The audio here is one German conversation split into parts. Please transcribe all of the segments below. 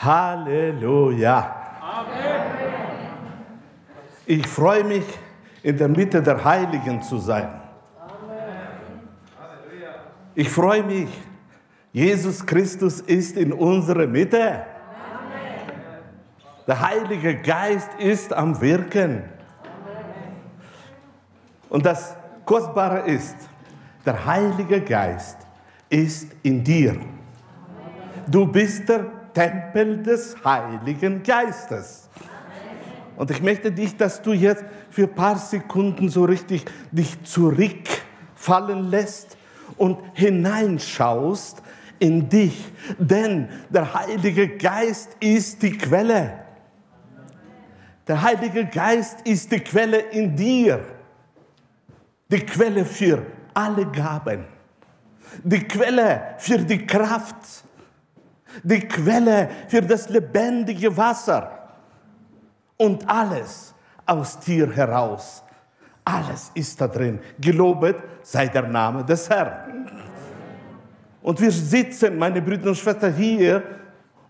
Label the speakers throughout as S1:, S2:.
S1: Halleluja. Ich freue mich, in der Mitte der Heiligen zu sein. Ich freue mich, Jesus Christus ist in unserer Mitte. Der Heilige Geist ist am Wirken. Und das Kostbare ist, der Heilige Geist ist in dir. Du bist der Tempel des Heiligen Geistes. Und ich möchte dich, dass du jetzt für ein paar Sekunden so richtig dich zurückfallen lässt und hineinschaust in dich. Denn der Heilige Geist ist die Quelle. Der Heilige Geist ist die Quelle in dir. Die Quelle für alle Gaben. Die Quelle für die Kraft. Die Quelle für das lebendige Wasser. Und alles aus dir heraus. Alles ist da drin. Gelobet sei der Name des Herrn. Und wir sitzen, meine Brüder und Schwestern, hier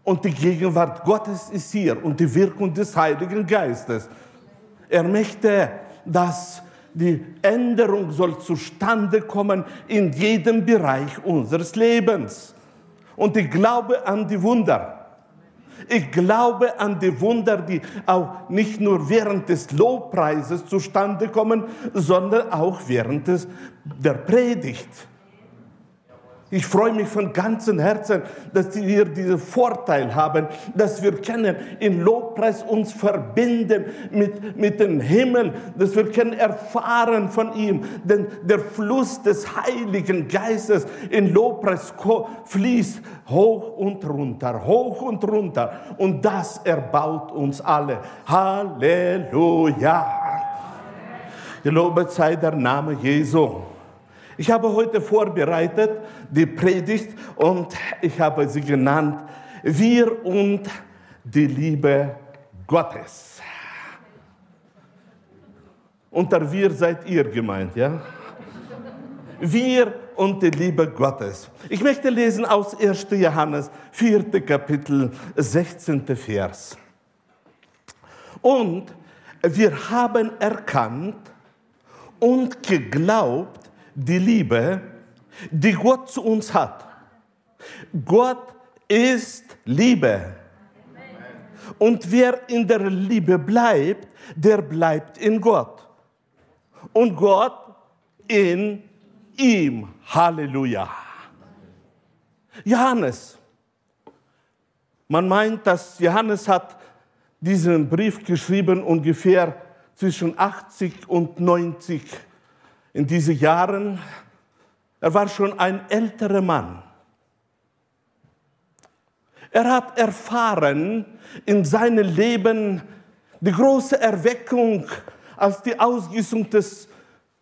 S1: und die Gegenwart Gottes ist hier und die Wirkung des Heiligen Geistes. Er möchte, dass die Änderung soll zustande kommen in jedem Bereich unseres Lebens. Und ich glaube an die Wunder. Ich glaube an die Wunder, die auch nicht nur während des Lobpreises zustande kommen, sondern auch während des, der Predigt. Ich freue mich von ganzem Herzen, dass wir diesen Vorteil haben, dass wir können in Lobpreis uns verbinden mit, mit dem Himmel, dass wir können erfahren von ihm, denn der Fluss des Heiligen Geistes in Lobpreis fließt hoch und runter, hoch und runter und das erbaut uns alle. Halleluja. Gelobet sei der Name Jesu. Ich habe heute vorbereitet die Predigt und ich habe sie genannt, wir und die Liebe Gottes. Unter wir seid ihr gemeint, ja? Wir und die Liebe Gottes. Ich möchte lesen aus 1. Johannes, 4. Kapitel, 16. Vers. Und wir haben erkannt und geglaubt, die Liebe, die Gott zu uns hat. Gott ist Liebe. Und wer in der Liebe bleibt, der bleibt in Gott. Und Gott in ihm. Halleluja. Johannes. Man meint, dass Johannes hat diesen Brief geschrieben ungefähr zwischen 80 und 90 in diesen Jahren. Er war schon ein älterer Mann. Er hat erfahren in seinem Leben die große Erweckung, als die Ausgießung des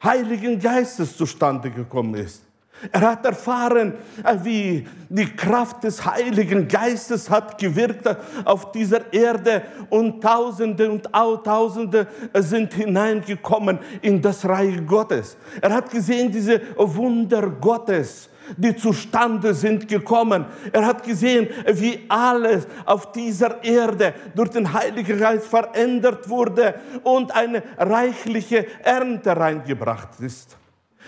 S1: Heiligen Geistes zustande gekommen ist. Er hat erfahren, äh, wie die Kraft des Heiligen Geistes hat gewirkt auf dieser Erde und Tausende und Tausende sind hineingekommen in das Reich Gottes. Er hat gesehen diese Wunder Gottes die zustande sind gekommen. Er hat gesehen, wie alles auf dieser Erde durch den Heiligen Geist verändert wurde und eine reichliche Ernte reingebracht ist.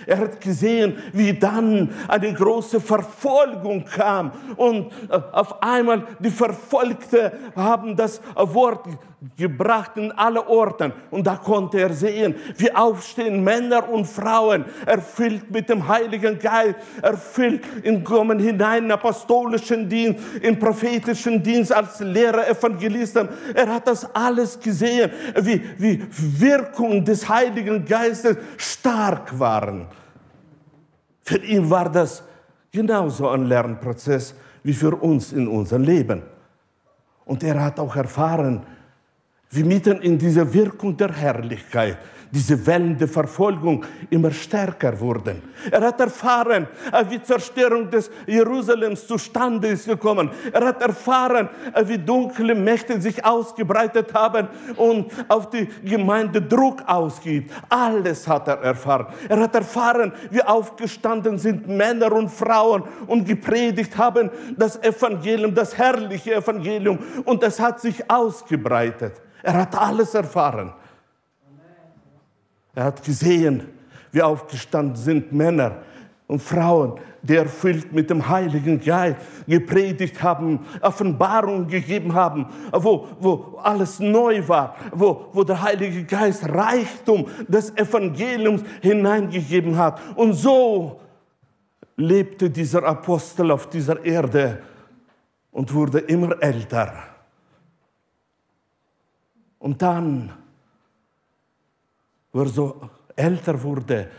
S1: Er hat gesehen, wie dann eine große Verfolgung kam. Und äh, auf einmal die Verfolgten haben das Wort gebracht in alle Orten und da konnte er sehen, wie aufstehen Männer und Frauen, erfüllt mit dem Heiligen Geist, erfüllt in kommen hinein in apostolischen Dienst, in prophetischen Dienst als Lehrer, Evangelisten. Er hat das alles gesehen, wie, wie Wirkung des Heiligen Geistes stark waren. Für ihn war das genauso ein Lernprozess wie für uns in unserem Leben. Und er hat auch erfahren, wie mitten in dieser Wirkung der Herrlichkeit diese Wellen der Verfolgung immer stärker wurden. Er hat erfahren, äh, wie Zerstörung des Jerusalems zustande ist gekommen. Er hat erfahren, äh, wie dunkle Mächte sich ausgebreitet haben und auf die Gemeinde Druck ausgeübt. Alles hat er erfahren. Er hat erfahren, wie aufgestanden sind Männer und Frauen und gepredigt haben das Evangelium, das herrliche Evangelium. Und es hat sich ausgebreitet. Er hat alles erfahren. Er hat gesehen, wie aufgestanden sind Männer und Frauen, die erfüllt mit dem Heiligen Geist gepredigt haben, Offenbarungen gegeben haben, wo, wo alles neu war, wo, wo der Heilige Geist Reichtum des Evangeliums hineingegeben hat. Und so lebte dieser Apostel auf dieser Erde und wurde immer älter. Und dann wo er so älter wurde,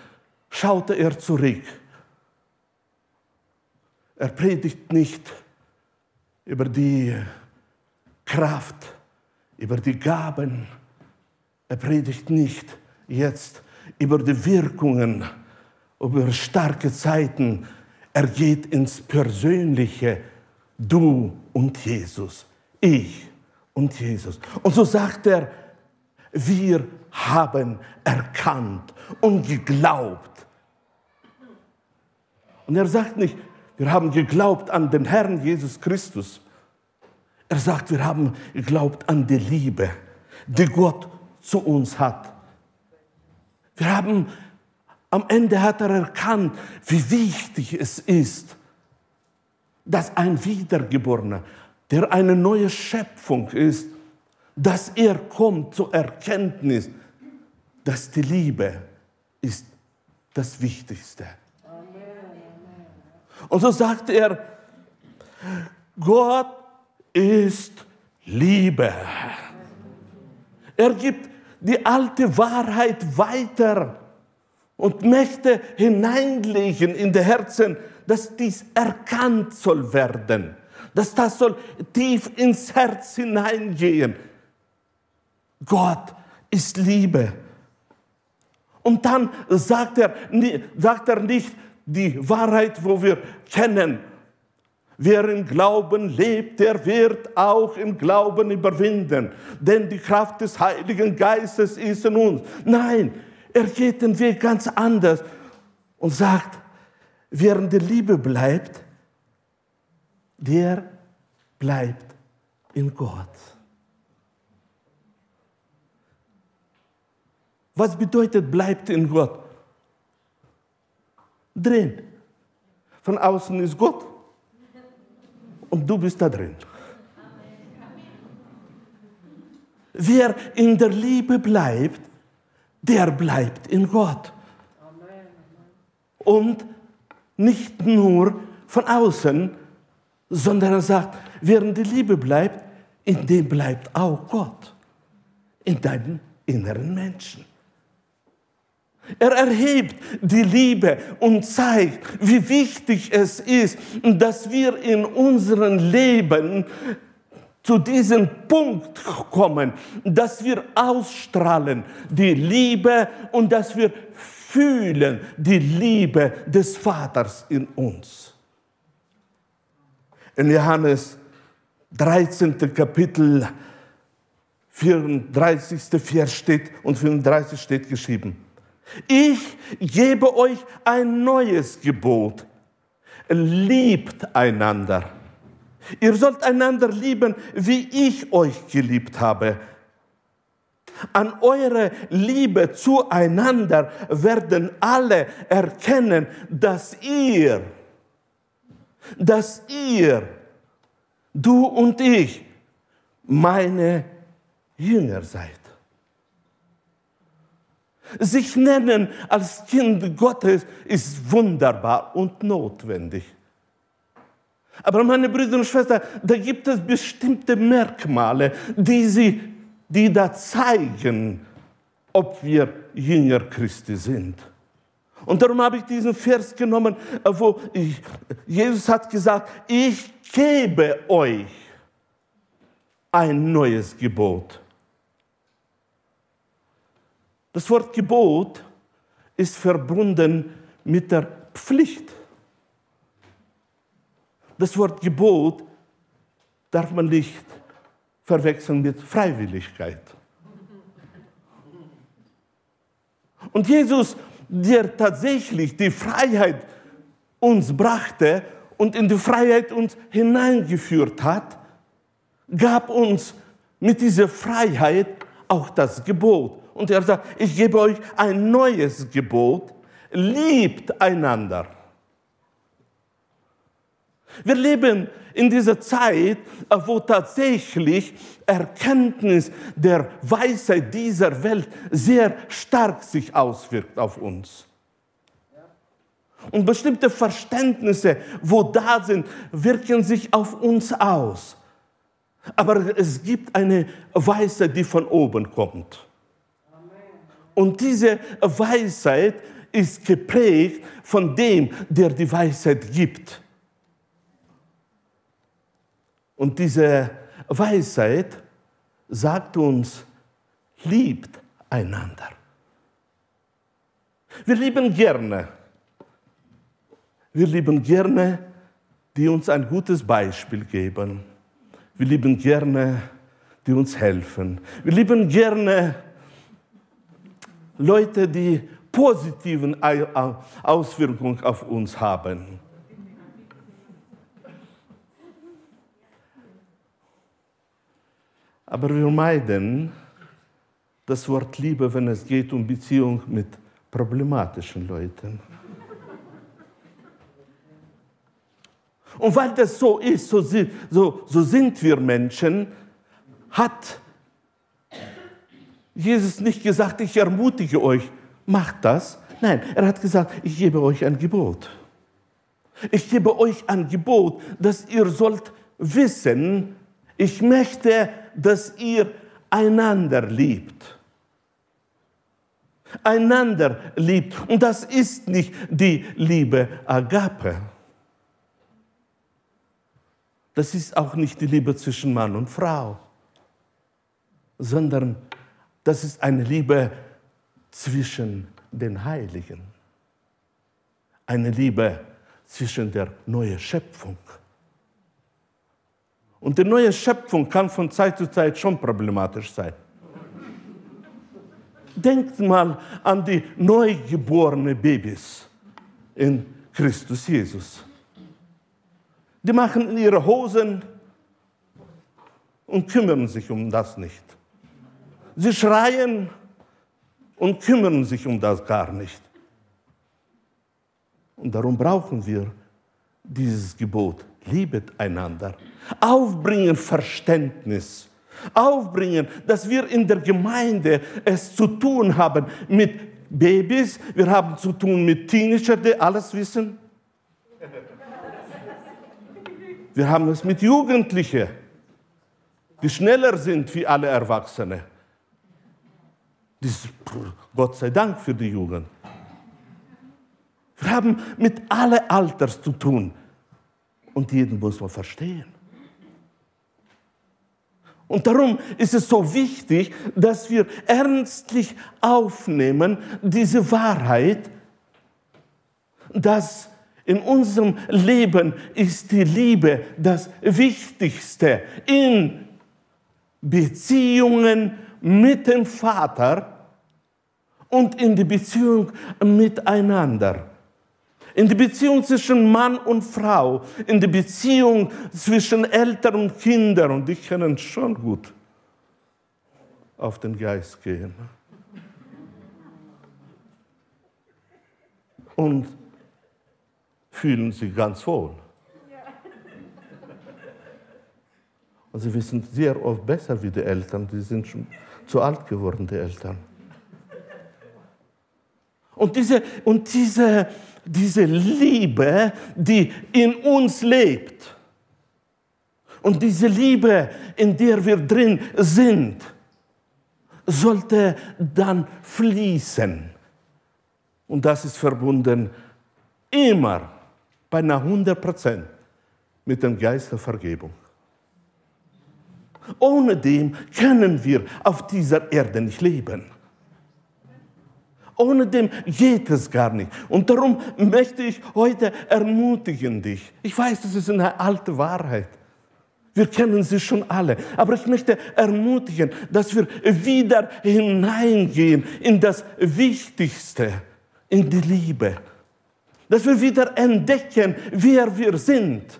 S1: schaute er zurück. Er predigt nicht über die Kraft, über die Gaben. Er predigt nicht jetzt über die Wirkungen, über starke Zeiten. Er geht ins Persönliche. Du und Jesus. Ich und Jesus. Und so sagt er, wir haben erkannt und geglaubt. Und er sagt nicht, wir haben geglaubt an den Herrn Jesus Christus. Er sagt, wir haben geglaubt an die Liebe, die Gott zu uns hat. Wir haben, am Ende hat er erkannt, wie wichtig es ist, dass ein Wiedergeborener, der eine neue Schöpfung ist, dass er kommt zur Erkenntnis, dass die Liebe ist das Wichtigste. Und so sagt er, Gott ist Liebe. Er gibt die alte Wahrheit weiter und möchte hineinlegen in die Herzen, dass dies erkannt soll werden, dass das soll tief ins Herz hineingehen. Gott ist Liebe. Und dann sagt er, sagt er nicht die Wahrheit, wo wir kennen. Wer im Glauben lebt, der wird auch im Glauben überwinden. Denn die Kraft des Heiligen Geistes ist in uns. Nein, er geht den Weg ganz anders und sagt, in der Liebe bleibt, der bleibt in Gott. Was bedeutet bleibt in Gott? Drin. Von außen ist Gott und du bist da drin. Wer in der Liebe bleibt, der bleibt in Gott. Und nicht nur von außen, sondern er sagt, in der Liebe bleibt, in dem bleibt auch Gott. In deinem inneren Menschen. Er erhebt die Liebe und zeigt, wie wichtig es ist, dass wir in unserem Leben zu diesem Punkt kommen, dass wir ausstrahlen die Liebe und dass wir fühlen die Liebe des Vaters in uns. In Johannes 13. Kapitel 34. Vers steht und 35 steht geschrieben. Ich gebe euch ein neues Gebot. Liebt einander. Ihr sollt einander lieben, wie ich euch geliebt habe. An eure Liebe zueinander werden alle erkennen, dass ihr, dass ihr, du und ich, meine Jünger seid. Sich nennen als Kind Gottes ist wunderbar und notwendig. Aber meine Brüder und Schwestern, da gibt es bestimmte Merkmale, die, sie, die da zeigen, ob wir Jünger Christi sind. Und darum habe ich diesen Vers genommen, wo ich, Jesus hat gesagt, ich gebe euch ein neues Gebot. Das Wort Gebot ist verbunden mit der Pflicht. Das Wort Gebot darf man nicht verwechseln mit Freiwilligkeit. Und Jesus, der tatsächlich die Freiheit uns brachte und in die Freiheit uns hineingeführt hat, gab uns mit dieser Freiheit auch das Gebot. Und er sagt, ich gebe euch ein neues Gebot, liebt einander. Wir leben in dieser Zeit, wo tatsächlich Erkenntnis der Weisheit dieser Welt sehr stark sich auswirkt auf uns. Und bestimmte Verständnisse, wo da sind, wirken sich auf uns aus. Aber es gibt eine Weisheit, die von oben kommt. Und diese Weisheit ist geprägt von dem, der die Weisheit gibt. Und diese Weisheit sagt uns, liebt einander. Wir lieben gerne. Wir lieben gerne, die uns ein gutes Beispiel geben. Wir lieben gerne, die uns helfen. Wir lieben gerne Leute, die positiven Auswirkungen auf uns haben. Aber wir meiden das Wort Liebe, wenn es geht um Beziehung mit problematischen Leuten. Und weil das so ist, so, so, so sind wir Menschen, hat Jesus nicht gesagt, ich ermutige euch, macht das. Nein, er hat gesagt, ich gebe euch ein Gebot. Ich gebe euch ein Gebot, dass ihr sollt wissen, ich möchte, dass ihr einander liebt. Einander liebt. Und das ist nicht die Liebe Agape. Das ist auch nicht die Liebe zwischen Mann und Frau, sondern das ist eine Liebe zwischen den Heiligen. Eine Liebe zwischen der neuen Schöpfung und die neue Schöpfung kann von Zeit zu Zeit schon problematisch sein. Denkt mal an die neugeborenen Babys in Christus Jesus. Die machen ihre Hosen und kümmern sich um das nicht. Sie schreien und kümmern sich um das gar nicht. Und darum brauchen wir dieses Gebot liebet einander. Aufbringen Verständnis. Aufbringen, dass wir in der Gemeinde es zu tun haben mit Babys, wir haben zu tun mit Teenagern, die alles wissen. Wir haben es mit Jugendlichen, die schneller sind wie alle Erwachsene. Das Gott sei Dank für die Jugend. Wir haben mit allen Alters zu tun. Und jeden muss man verstehen. Und darum ist es so wichtig, dass wir ernstlich aufnehmen diese Wahrheit, dass in unserem Leben ist die Liebe das Wichtigste in Beziehungen mit dem Vater und in die Beziehung miteinander in die Beziehung zwischen Mann und Frau, in die Beziehung zwischen Eltern und Kindern. Und die können schon gut auf den Geist gehen. Und fühlen sich ganz wohl. Und sie wissen sehr oft besser wie die Eltern, die sind schon zu alt geworden, die Eltern. Und diese, und diese, diese Liebe, die in uns lebt. Und diese Liebe, in der wir drin sind, sollte dann fließen. Und das ist verbunden immer bei einer 100 Prozent mit dem Geist der Vergebung. Ohne dem können wir auf dieser Erde nicht leben. Ohne dem geht es gar nicht. Und darum möchte ich heute ermutigen dich. Ich weiß, das ist eine alte Wahrheit. Wir kennen sie schon alle. Aber ich möchte ermutigen, dass wir wieder hineingehen in das Wichtigste, in die Liebe. Dass wir wieder entdecken, wer wir sind,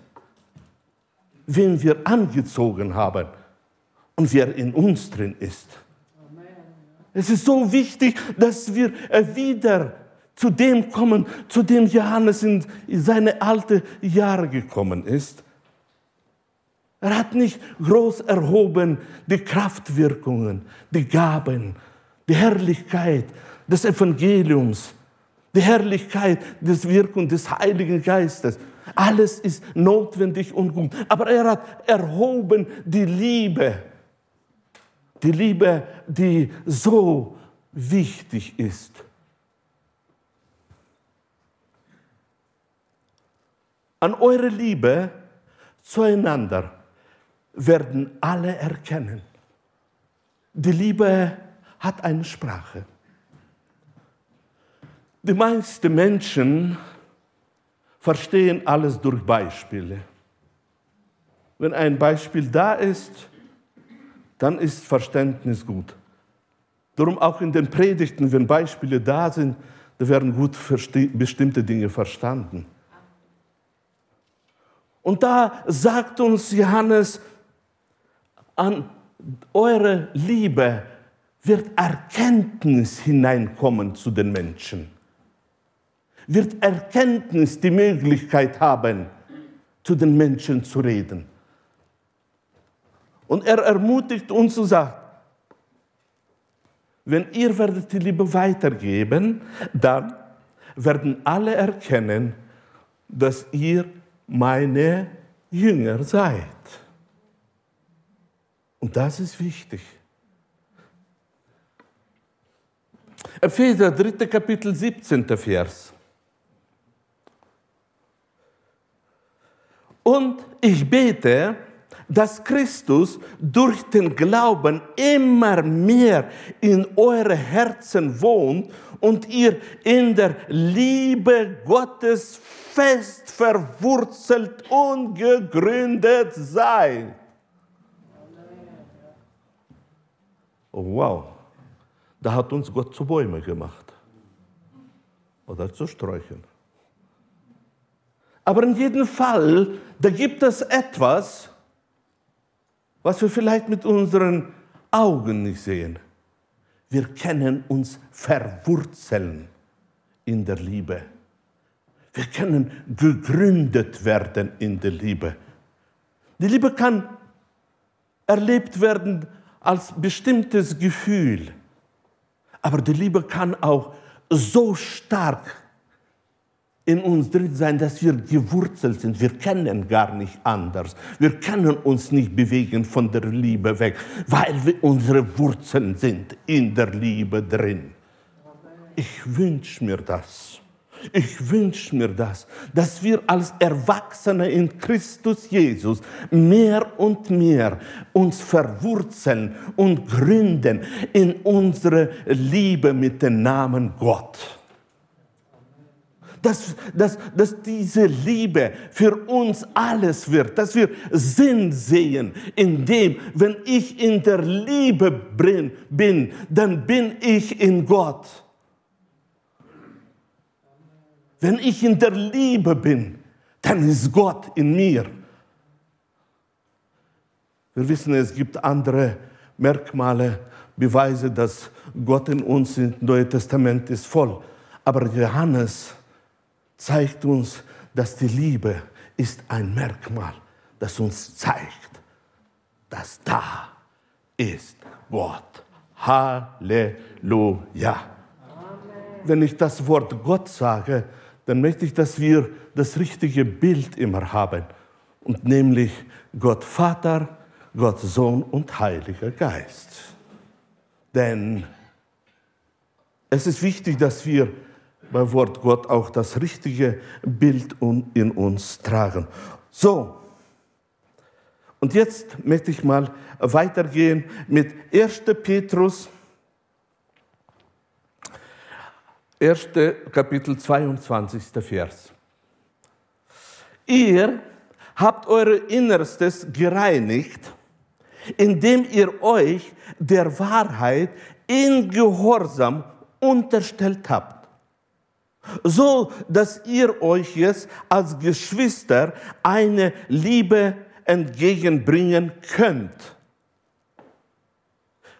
S1: wen wir angezogen haben und wer in uns drin ist. Es ist so wichtig, dass wir wieder zu dem kommen, zu dem Johannes in seine alte Jahre gekommen ist. Er hat nicht groß erhoben die Kraftwirkungen, die Gaben, die Herrlichkeit des Evangeliums, die Herrlichkeit des Wirkung des Heiligen Geistes. Alles ist notwendig und gut. Aber er hat erhoben die Liebe. Die Liebe, die so wichtig ist. An eure Liebe zueinander werden alle erkennen. Die Liebe hat eine Sprache. Die meisten Menschen verstehen alles durch Beispiele. Wenn ein Beispiel da ist, dann ist Verständnis gut. Darum auch in den Predigten, wenn Beispiele da sind, da werden gut bestimmte Dinge verstanden. Und da sagt uns Johannes, an eure Liebe wird Erkenntnis hineinkommen zu den Menschen. Wird Erkenntnis die Möglichkeit haben, zu den Menschen zu reden. Und er ermutigt uns und sagt, wenn ihr werdet die Liebe weitergeben, dann werden alle erkennen, dass ihr meine Jünger seid. Und das ist wichtig. Epheser 3. Kapitel 17. Vers. Und ich bete, dass Christus durch den Glauben immer mehr in eure Herzen wohnt und ihr in der Liebe Gottes fest verwurzelt und gegründet seid. Oh, wow, da hat uns Gott zu Bäume gemacht oder zu Sträuchern. Aber in jedem Fall, da gibt es etwas, was wir vielleicht mit unseren Augen nicht sehen. Wir können uns verwurzeln in der Liebe. Wir können gegründet werden in der Liebe. Die Liebe kann erlebt werden als bestimmtes Gefühl. Aber die Liebe kann auch so stark in uns drin sein, dass wir gewurzelt sind. Wir kennen gar nicht anders. Wir können uns nicht bewegen von der Liebe weg, weil wir unsere Wurzeln sind in der Liebe drin. Ich wünsche mir das. Ich wünsche mir das, dass wir als Erwachsene in Christus Jesus mehr und mehr uns verwurzeln und gründen in unsere Liebe mit dem Namen Gott. Dass, dass, dass diese Liebe für uns alles wird, dass wir Sinn sehen in dem, wenn ich in der Liebe bin, dann bin ich in Gott. Wenn ich in der Liebe bin, dann ist Gott in mir. Wir wissen, es gibt andere Merkmale, Beweise, dass Gott in uns im Neuen Testament ist voll. Aber Johannes zeigt uns, dass die Liebe ist ein Merkmal, das uns zeigt, dass da ist Gott. Halleluja. Amen. Wenn ich das Wort Gott sage, dann möchte ich, dass wir das richtige Bild immer haben. Und nämlich Gott Vater, Gott Sohn und Heiliger Geist. Denn es ist wichtig, dass wir beim Wort Gott auch das richtige Bild in uns tragen. So, und jetzt möchte ich mal weitergehen mit 1. Petrus 1. Kapitel 22. Vers. Ihr habt eure Innerstes gereinigt, indem ihr euch der Wahrheit in Gehorsam unterstellt habt, so dass ihr euch jetzt als Geschwister eine Liebe entgegenbringen könnt,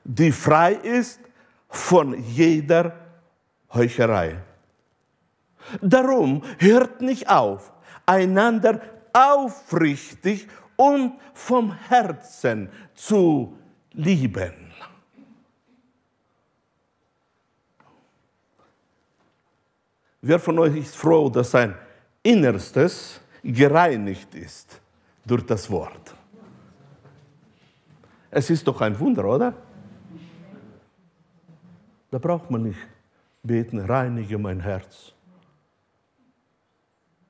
S1: die frei ist von jeder Heucherei. Darum hört nicht auf, einander aufrichtig und vom Herzen zu lieben. Wer von euch ist froh, dass sein Innerstes gereinigt ist durch das Wort? Es ist doch ein Wunder, oder? Da braucht man nicht beten, reinige mein Herz.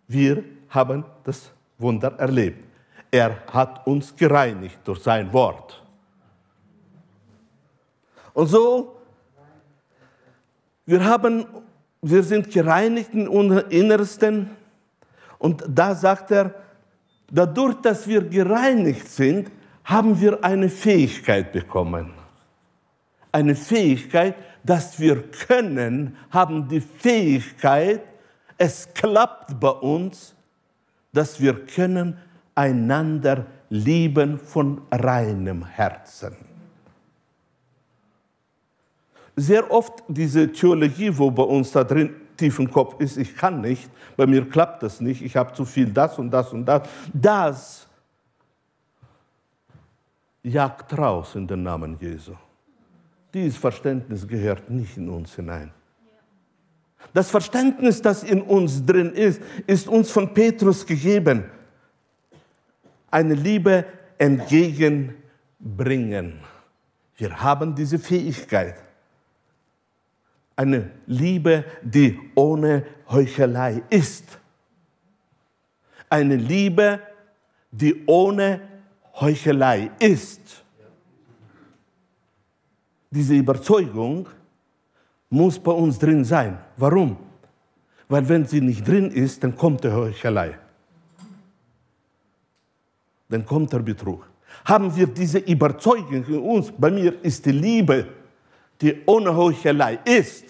S1: Wir haben das Wunder erlebt. Er hat uns gereinigt durch sein Wort. Und so, wir, haben, wir sind gereinigt in unserem Innersten. Und da sagt er, dadurch, dass wir gereinigt sind, haben wir eine Fähigkeit bekommen. Eine Fähigkeit, dass wir können, haben die Fähigkeit, es klappt bei uns, dass wir können einander lieben von reinem Herzen. Sehr oft diese Theologie, wo bei uns da drin tief im Kopf ist, ich kann nicht, bei mir klappt das nicht, ich habe zu viel das und das und das, das jagt raus in den Namen Jesu. Dieses Verständnis gehört nicht in uns hinein. Das Verständnis, das in uns drin ist, ist uns von Petrus gegeben. Eine Liebe entgegenbringen. Wir haben diese Fähigkeit. Eine Liebe, die ohne Heuchelei ist. Eine Liebe, die ohne Heuchelei ist. Diese Überzeugung muss bei uns drin sein. Warum? Weil wenn sie nicht drin ist, dann kommt der Heuchelei. Dann kommt der Betrug. Haben wir diese Überzeugung in uns, bei mir ist die Liebe, die ohne Heuchelei ist,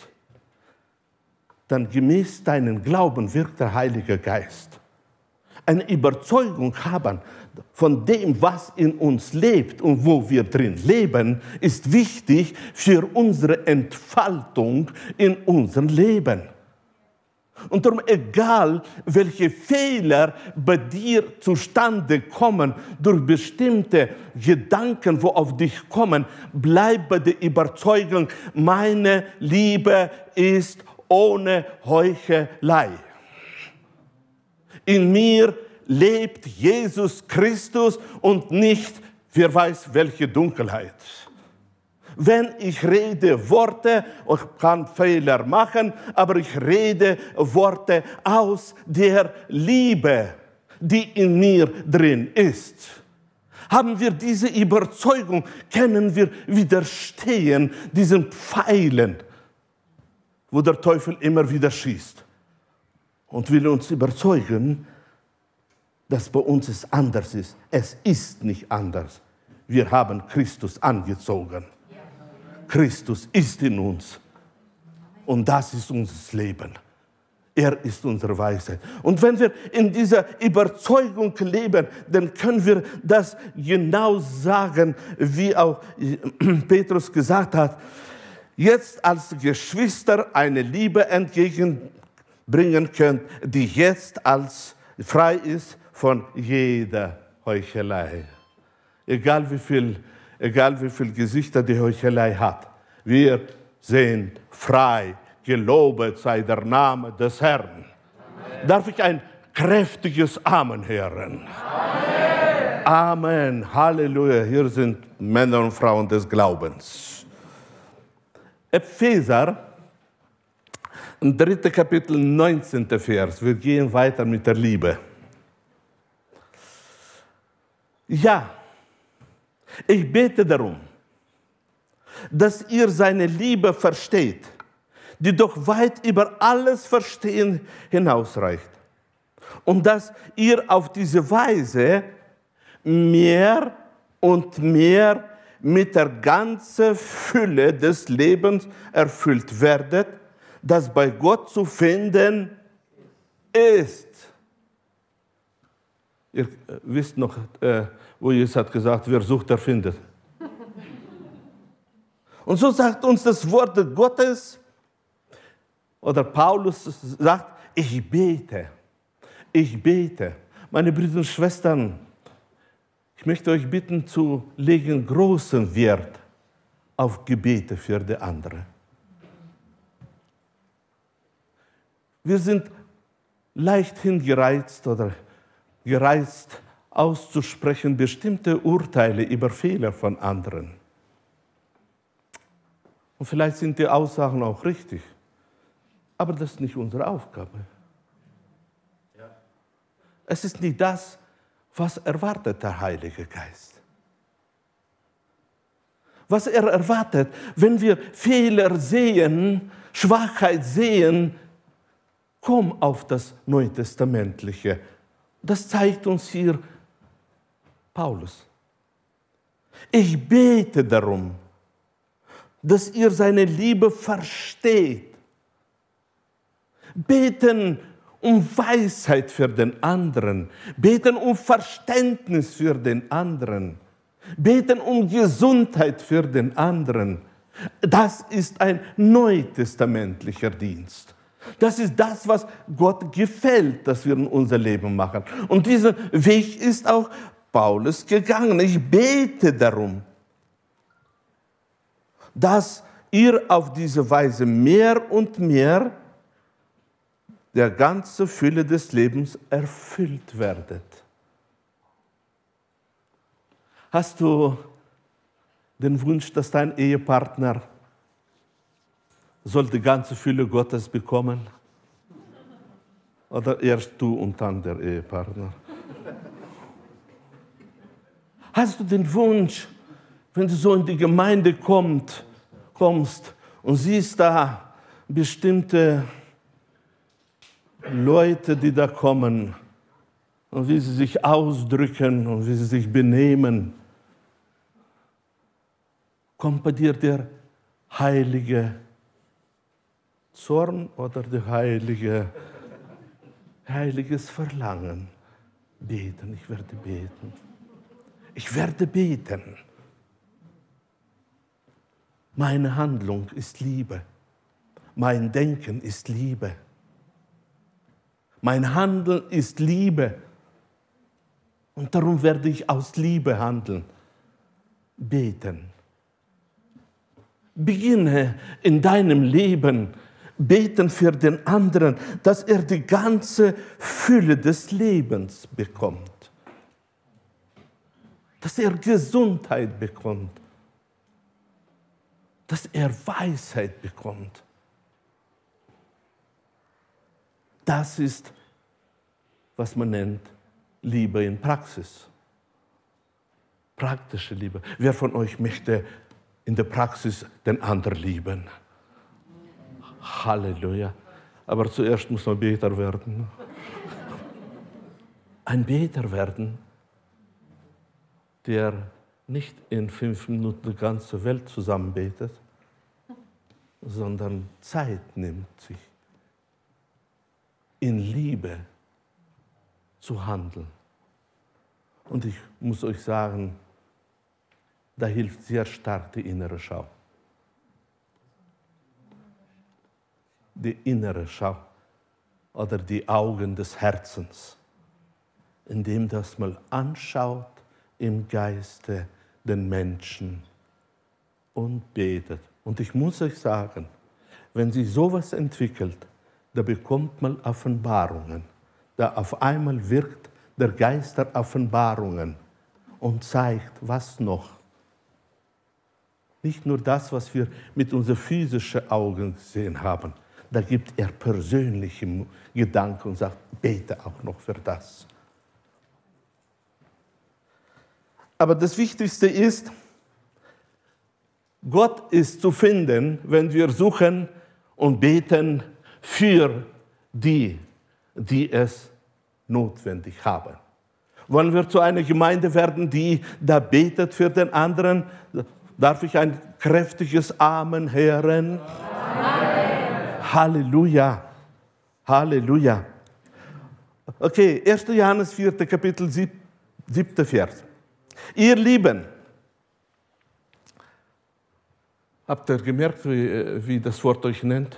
S1: dann gemäß deinen Glauben wirkt der Heilige Geist. Eine Überzeugung haben, von dem, was in uns lebt und wo wir drin leben, ist wichtig für unsere Entfaltung in unserem Leben. Und darum, egal welche Fehler bei dir zustande kommen, durch bestimmte Gedanken, wo auf dich kommen, bleib bei der Überzeugung, meine Liebe ist ohne Heuchelei. In mir lebt Jesus Christus und nicht, wer weiß, welche Dunkelheit. Wenn ich rede Worte, ich kann Fehler machen, aber ich rede Worte aus der Liebe, die in mir drin ist. Haben wir diese Überzeugung, können wir widerstehen diesen Pfeilen, wo der Teufel immer wieder schießt und will uns überzeugen, dass bei uns es anders ist. Es ist nicht anders. Wir haben Christus angezogen. Christus ist in uns. Und das ist unser Leben. Er ist unsere Weisheit. Und wenn wir in dieser Überzeugung leben, dann können wir das genau sagen, wie auch Petrus gesagt hat. Jetzt als Geschwister eine Liebe entgegenbringen könnt, die jetzt als frei ist von jeder Heuchelei. Egal wie viel, egal wie viel Gesichter die Heuchelei hat. Wir sind frei. Gelobet sei der Name des Herrn. Amen. Darf ich ein kräftiges Amen hören? Amen. Amen. Halleluja. Hier sind Männer und Frauen des Glaubens. Epheser, im dritten Kapitel, 19. Vers. Wir gehen weiter mit der Liebe. Ja, ich bete darum, dass ihr seine Liebe versteht, die doch weit über alles Verstehen hinausreicht. Und dass ihr auf diese Weise mehr und mehr mit der ganzen Fülle des Lebens erfüllt werdet, das bei Gott zu finden ist. Ihr wisst noch, äh, wo Jesus hat gesagt, wer sucht, der findet. Und so sagt uns das Wort Gottes, oder Paulus sagt, ich bete, ich bete. Meine Brüder und Schwestern, ich möchte euch bitten zu legen großen Wert auf Gebete für die anderen. Wir sind leicht hingereizt oder gereizt auszusprechen bestimmte Urteile über Fehler von anderen. Und vielleicht sind die Aussagen auch richtig. Aber das ist nicht unsere Aufgabe. Ja. Es ist nicht das, was erwartet der Heilige Geist. Was er erwartet, wenn wir Fehler sehen, Schwachheit sehen, komm auf das Neutestamentliche. Das zeigt uns hier Paulus. Ich bete darum, dass ihr seine Liebe versteht. Beten um Weisheit für den anderen, beten um Verständnis für den anderen, beten um Gesundheit für den anderen. Das ist ein neutestamentlicher Dienst. Das ist das, was Gott gefällt, dass wir in unser Leben machen. Und dieser Weg ist auch Paulus gegangen. Ich bete darum, dass ihr auf diese Weise mehr und mehr der ganze Fülle des Lebens erfüllt werdet. Hast du den Wunsch, dass dein Ehepartner soll die ganze Fülle Gottes bekommen? Oder erst du und dann der Ehepartner? Hast du den Wunsch, wenn du so in die Gemeinde kommt, kommst und siehst da bestimmte Leute, die da kommen und wie sie sich ausdrücken und wie sie sich benehmen, kommt bei dir der heilige Zorn oder der heilige, heiliges Verlangen. Beten, ich werde beten. Ich werde beten. Meine Handlung ist Liebe. Mein Denken ist Liebe. Mein Handeln ist Liebe. Und darum werde ich aus Liebe handeln. Beten. Beginne in deinem Leben beten für den anderen, dass er die ganze Fülle des Lebens bekommt. Dass er Gesundheit bekommt. Dass er Weisheit bekommt. Das ist, was man nennt Liebe in Praxis. Praktische Liebe. Wer von euch möchte in der Praxis den anderen lieben? Halleluja. Aber zuerst muss man Beter werden. Ein Beter werden, der nicht in fünf Minuten die ganze Welt zusammenbetet, sondern Zeit nimmt sich, in Liebe zu handeln. Und ich muss euch sagen, da hilft sehr stark die innere Schau. die innere Schau oder die Augen des Herzens, indem das mal anschaut im Geiste den Menschen und betet. Und ich muss euch sagen, wenn sie sowas entwickelt, da bekommt man Offenbarungen. Da auf einmal wirkt der Geist der Offenbarungen und zeigt, was noch. Nicht nur das, was wir mit unseren physischen Augen gesehen haben, da gibt er persönliche Gedanken und sagt, bete auch noch für das. Aber das Wichtigste ist, Gott ist zu finden, wenn wir suchen und beten für die, die es notwendig haben. Wollen wir zu einer Gemeinde werden, die da betet für den anderen? Darf ich ein kräftiges Amen hören? Amen. Halleluja. Halleluja. Okay, 1. Johannes 4. Kapitel 7. Vers. Ihr Lieben, habt ihr gemerkt, wie, wie das Wort euch nennt?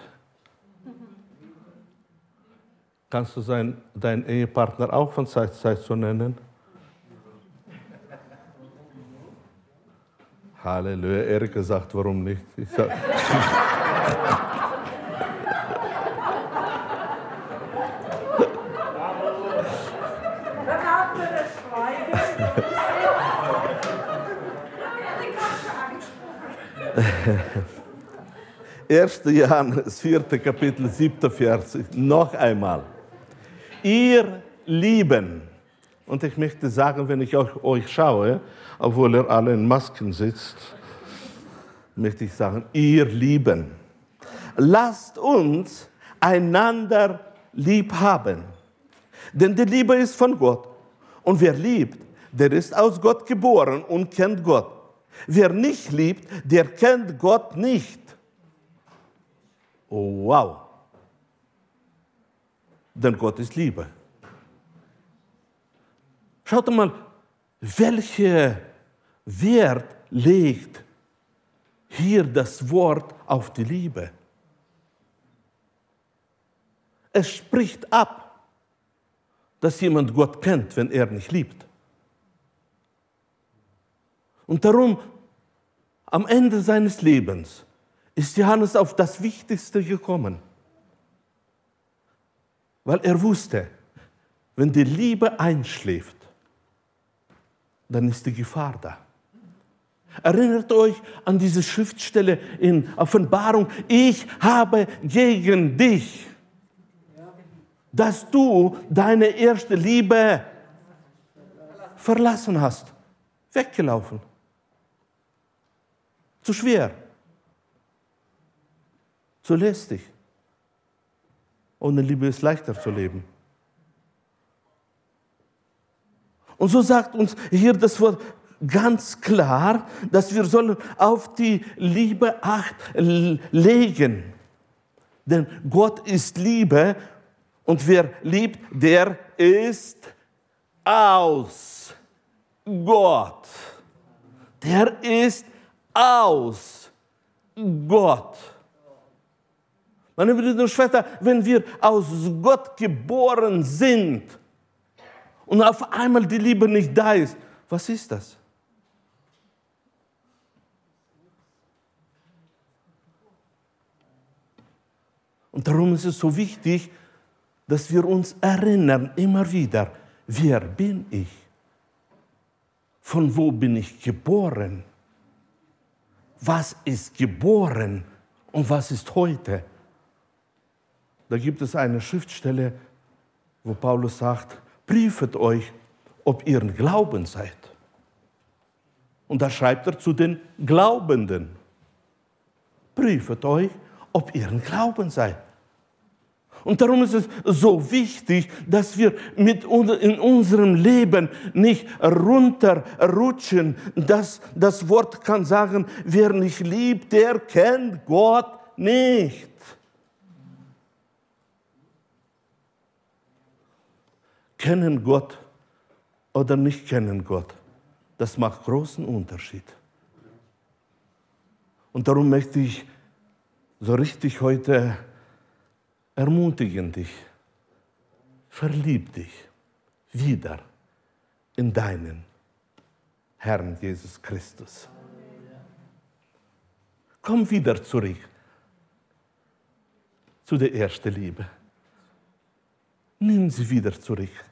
S1: Kannst du sein, deinen Ehepartner auch von Zeit zu Zeit so nennen? Halleluja, Erika sagt, warum nicht? Ich sag, Erste Johannes, vierte Kapitel, siebter Vers, noch einmal ihr Lieben. Und ich möchte sagen, wenn ich auf euch schaue, obwohl ihr alle in Masken sitzt, möchte ich sagen, ihr Lieben. Lasst uns einander lieb haben. Denn die Liebe ist von Gott. Und wer liebt, der ist aus Gott geboren und kennt Gott. Wer nicht liebt, der kennt Gott nicht. Oh, wow denn Gott ist Liebe. Schaut mal, welcher Wert legt hier das Wort auf die Liebe? Es spricht ab, dass jemand Gott kennt, wenn er nicht liebt. Und darum, am Ende seines Lebens, ist Johannes auf das Wichtigste gekommen. Weil er wusste, wenn die Liebe einschläft, dann ist die Gefahr da. Erinnert euch an diese Schriftstelle in Offenbarung, ich habe gegen dich, dass du deine erste Liebe verlassen hast, weggelaufen. Zu schwer, zu lästig. Ohne Liebe ist leichter zu leben. Und so sagt uns hier das Wort ganz klar, dass wir sollen auf die Liebe Acht legen. Denn Gott ist Liebe und wer liebt, der ist aus Gott. Der ist aus Gott. Meine Brüder und Schwestern, wenn wir aus Gott geboren sind und auf einmal die Liebe nicht da ist, was ist das? Und darum ist es so wichtig, dass wir uns erinnern, immer wieder, wer bin ich? Von wo bin ich geboren? Was ist geboren und was ist heute? Da gibt es eine Schriftstelle, wo Paulus sagt, prüfet euch, ob ihr Glauben seid. Und da schreibt er zu den Glaubenden, prüfet euch, ob ihr Glauben seid. Und darum ist es so wichtig, dass wir mit in unserem Leben nicht runterrutschen. Das, das Wort kann sagen, wer nicht liebt, der kennt Gott nicht. kennen Gott oder nicht kennen Gott, das macht großen Unterschied. Und darum möchte ich so richtig heute ermutigen dich, verlieb dich wieder in deinen Herrn Jesus Christus. Komm wieder zurück zu der ersten Liebe. Nimm sie wieder zurück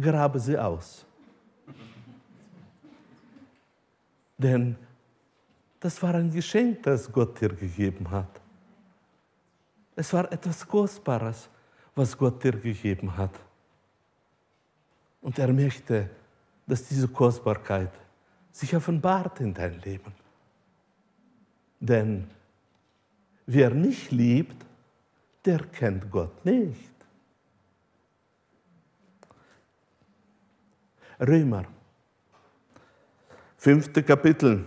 S1: grabe sie aus. Denn das war ein Geschenk, das Gott dir gegeben hat. Es war etwas Kostbares, was Gott dir gegeben hat. Und er möchte, dass diese Kostbarkeit sich offenbart in dein Leben. Denn wer nicht liebt, der kennt Gott nicht. Römer, fünfte Kapitel,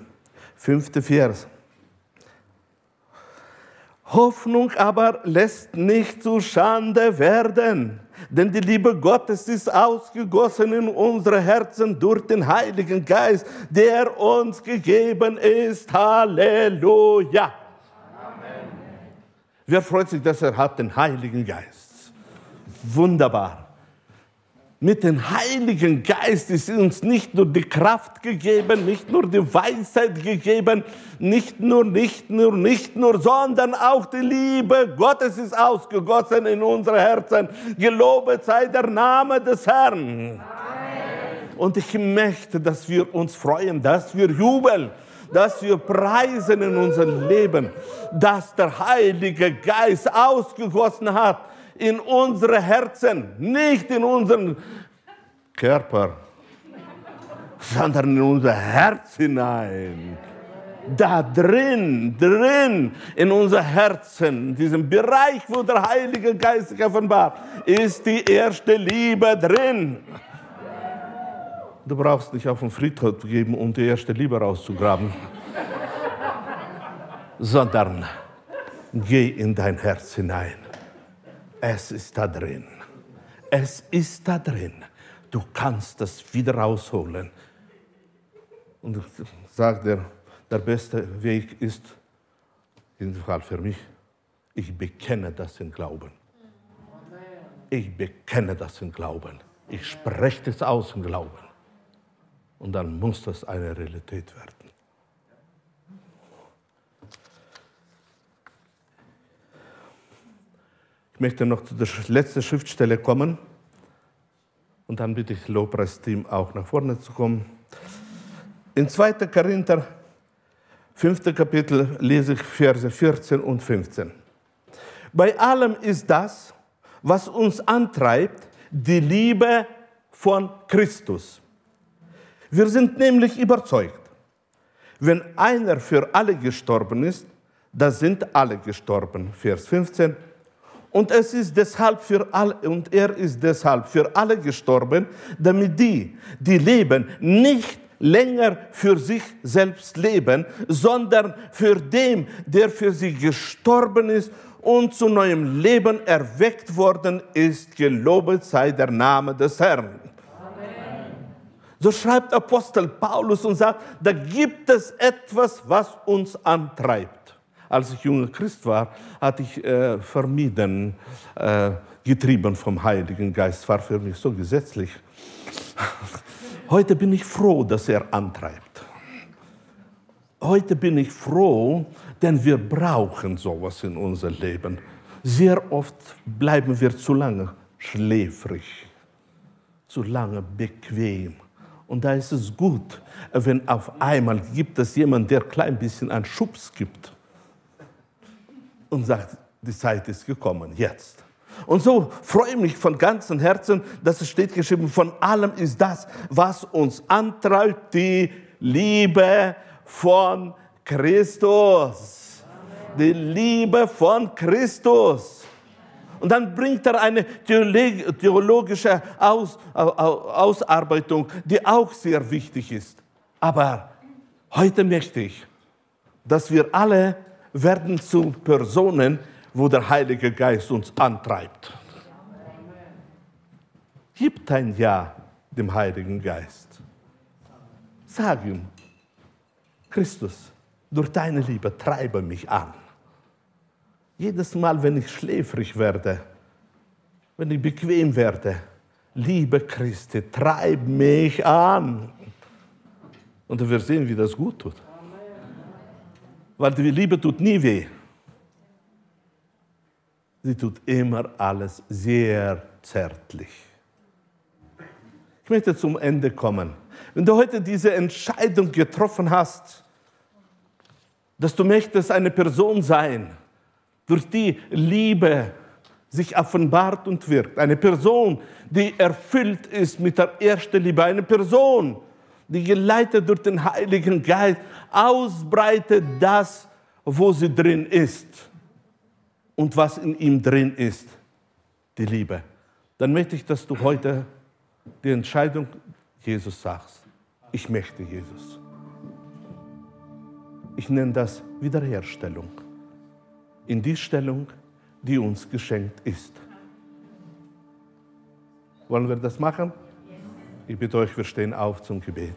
S1: fünfte Vers. Hoffnung aber lässt nicht zu Schande werden, denn die Liebe Gottes ist ausgegossen in unsere Herzen durch den Heiligen Geist, der uns gegeben ist. Halleluja. Amen. Wer freut sich, dass er hat den Heiligen Geist? Wunderbar. Mit dem Heiligen Geist ist uns nicht nur die Kraft gegeben, nicht nur die Weisheit gegeben, nicht nur, nicht nur, nicht nur, sondern auch die Liebe Gottes ist ausgegossen in unsere Herzen. Gelobet sei der Name des Herrn. Amen. Und ich möchte, dass wir uns freuen, dass wir jubeln dass wir preisen in unserem Leben, dass der Heilige Geist ausgegossen hat in unsere Herzen, nicht in unseren Körper, sondern in unser Herz hinein. Da drin, drin, in unser Herzen, in diesem Bereich, wo der Heilige Geist sich offenbart, ist die erste Liebe drin. Du brauchst nicht auf den Friedhof zu geben, um die erste Liebe rauszugraben, sondern geh in dein Herz hinein. Es ist da drin. Es ist da drin. Du kannst das wieder rausholen. Und sagt er, der beste Weg ist, in diesem Fall für mich, ich bekenne das in Glauben. Ich bekenne das in Glauben. Ich spreche das aus im Glauben. Und dann muss das eine Realität werden. Möchte noch zu der letzten Schriftstelle kommen und dann bitte ich Lobpreisteam auch nach vorne zu kommen. In 2. Korinther, 5. Kapitel, lese ich Verse 14 und 15. Bei allem ist das, was uns antreibt, die Liebe von Christus. Wir sind nämlich überzeugt, wenn einer für alle gestorben ist, da sind alle gestorben. Vers 15. Und, es ist deshalb für alle, und er ist deshalb für alle gestorben, damit die, die leben, nicht länger für sich selbst leben, sondern für den, der für sie gestorben ist und zu neuem Leben erweckt worden ist. Gelobet sei der Name des Herrn. So schreibt Apostel Paulus und sagt, da gibt es etwas, was uns antreibt als ich junger Christ war, hatte ich äh, vermieden, äh, getrieben vom Heiligen Geist, war für mich so gesetzlich. Heute bin ich froh, dass er antreibt. Heute bin ich froh, denn wir brauchen sowas in unserem Leben. Sehr oft bleiben wir zu lange schläfrig, zu lange bequem. Und da ist es gut, wenn auf einmal gibt es jemanden, der ein klein bisschen einen Schubs gibt und sagt, die Zeit ist gekommen, jetzt. Und so freue ich mich von ganzem Herzen, dass es steht geschrieben, von allem ist das, was uns antreibt, die Liebe von Christus. Die Liebe von Christus. Und dann bringt er eine theologische Aus, Ausarbeitung, die auch sehr wichtig ist. Aber heute möchte ich, dass wir alle werden zu Personen, wo der Heilige Geist uns antreibt. Gib dein Ja dem Heiligen Geist. Sag ihm, Christus, durch deine Liebe treibe mich an. Jedes Mal, wenn ich schläfrig werde, wenn ich bequem werde, liebe Christi, treib mich an. Und wirst sehen, wie das gut tut weil die Liebe tut nie weh. Sie tut immer alles sehr zärtlich. Ich möchte zum Ende kommen. Wenn du heute diese Entscheidung getroffen hast, dass du möchtest eine Person sein, durch die Liebe sich offenbart und wirkt, eine Person, die erfüllt ist mit der ersten Liebe, eine Person, die geleitet durch den Heiligen Geist ausbreitet das, wo sie drin ist. und was in ihm drin ist, die Liebe, dann möchte ich, dass du heute die Entscheidung Jesus sagst. Ich möchte Jesus. Ich nenne das Wiederherstellung. In die Stellung, die uns geschenkt ist. Wollen wir das machen? Ich bitte euch, wir stehen auf zum Gebet.